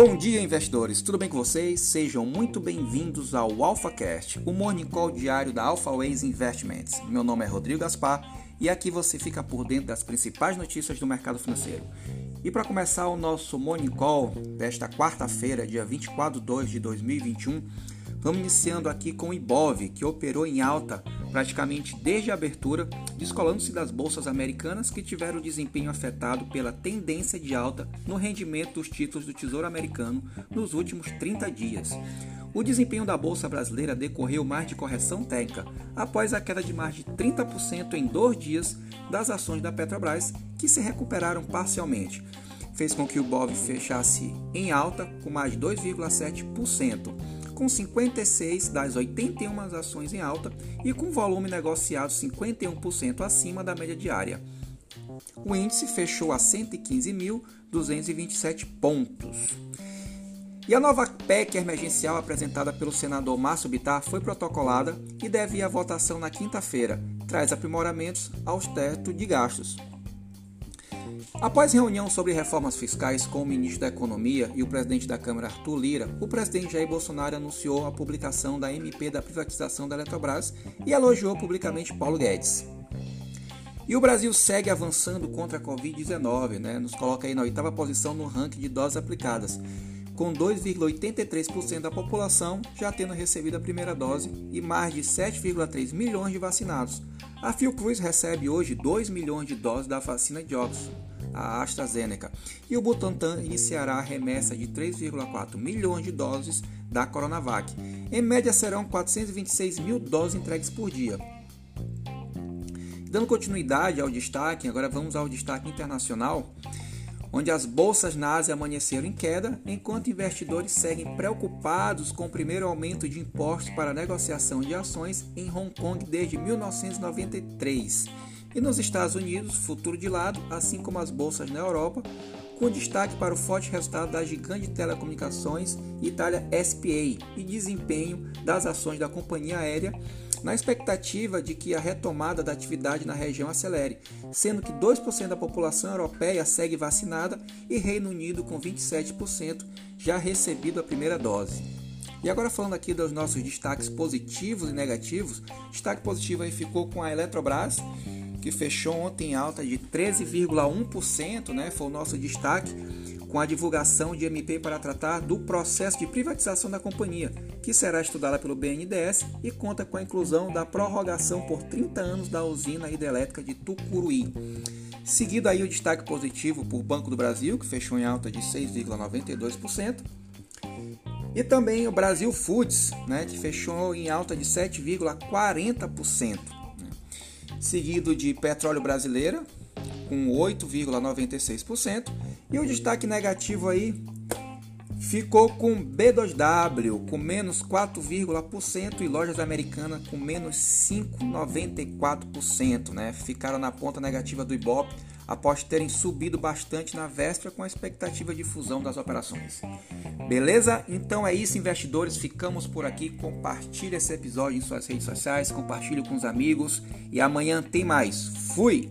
Bom dia, investidores! Tudo bem com vocês? Sejam muito bem-vindos ao AlphaCast, o morning call diário da AlphaWays Investments. Meu nome é Rodrigo Gaspar e aqui você fica por dentro das principais notícias do mercado financeiro. E para começar o nosso morning call desta quarta-feira, dia 24 de 2 de 2021, vamos iniciando aqui com o IBOV, que operou em alta praticamente desde a abertura, descolando-se das bolsas americanas que tiveram desempenho afetado pela tendência de alta no rendimento dos títulos do Tesouro Americano nos últimos 30 dias. O desempenho da bolsa brasileira decorreu mais de correção técnica, após a queda de mais de 30% em dois dias das ações da Petrobras, que se recuperaram parcialmente. Fez com que o BOV fechasse em alta com mais de 2,7% com 56 das 81 ações em alta e com volume negociado 51% acima da média diária. O índice fechou a 115.227 pontos. E a nova PEC emergencial apresentada pelo senador Márcio Bittar foi protocolada e deve ir à votação na quinta-feira. Traz aprimoramentos aos tetos de gastos. Após reunião sobre reformas fiscais com o ministro da Economia e o presidente da Câmara Arthur Lira, o presidente Jair Bolsonaro anunciou a publicação da MP da privatização da Eletrobras e elogiou publicamente Paulo Guedes. E o Brasil segue avançando contra a Covid-19, né? nos coloca aí na oitava posição no ranking de doses aplicadas, com 2,83% da população já tendo recebido a primeira dose e mais de 7,3 milhões de vacinados. A Fiocruz recebe hoje 2 milhões de doses da vacina de Oxford a AstraZeneca, e o Butantan iniciará a remessa de 3,4 milhões de doses da Coronavac. Em média, serão 426 mil doses entregues por dia. Dando continuidade ao destaque, agora vamos ao destaque internacional, onde as bolsas na Ásia amanheceram em queda, enquanto investidores seguem preocupados com o primeiro aumento de impostos para negociação de ações em Hong Kong desde 1993 e nos Estados Unidos, futuro de lado, assim como as bolsas na Europa, com destaque para o forte resultado da gigante telecomunicações Itália SPA e desempenho das ações da companhia aérea, na expectativa de que a retomada da atividade na região acelere, sendo que 2% da população europeia segue vacinada e Reino Unido com 27% já recebido a primeira dose. E agora falando aqui dos nossos destaques positivos e negativos, destaque positivo aí ficou com a Eletrobras, que fechou ontem em alta de 13,1%, né? Foi o nosso destaque com a divulgação de MP para tratar do processo de privatização da companhia, que será estudada pelo BNDES e conta com a inclusão da prorrogação por 30 anos da usina hidrelétrica de Tucuruí. Seguido aí o destaque positivo por Banco do Brasil, que fechou em alta de 6,92%. E também o Brasil Foods, né, que fechou em alta de 7,40% seguido de petróleo brasileira com 8,96% e o destaque negativo aí ficou com B2W com menos 4,% e lojas americanas com menos 5,94%, né? Ficaram na ponta negativa do Ibope após terem subido bastante na véspera com a expectativa de fusão das operações. Beleza? Então é isso, investidores. Ficamos por aqui. Compartilhe esse episódio em suas redes sociais, compartilhe com os amigos e amanhã tem mais. Fui!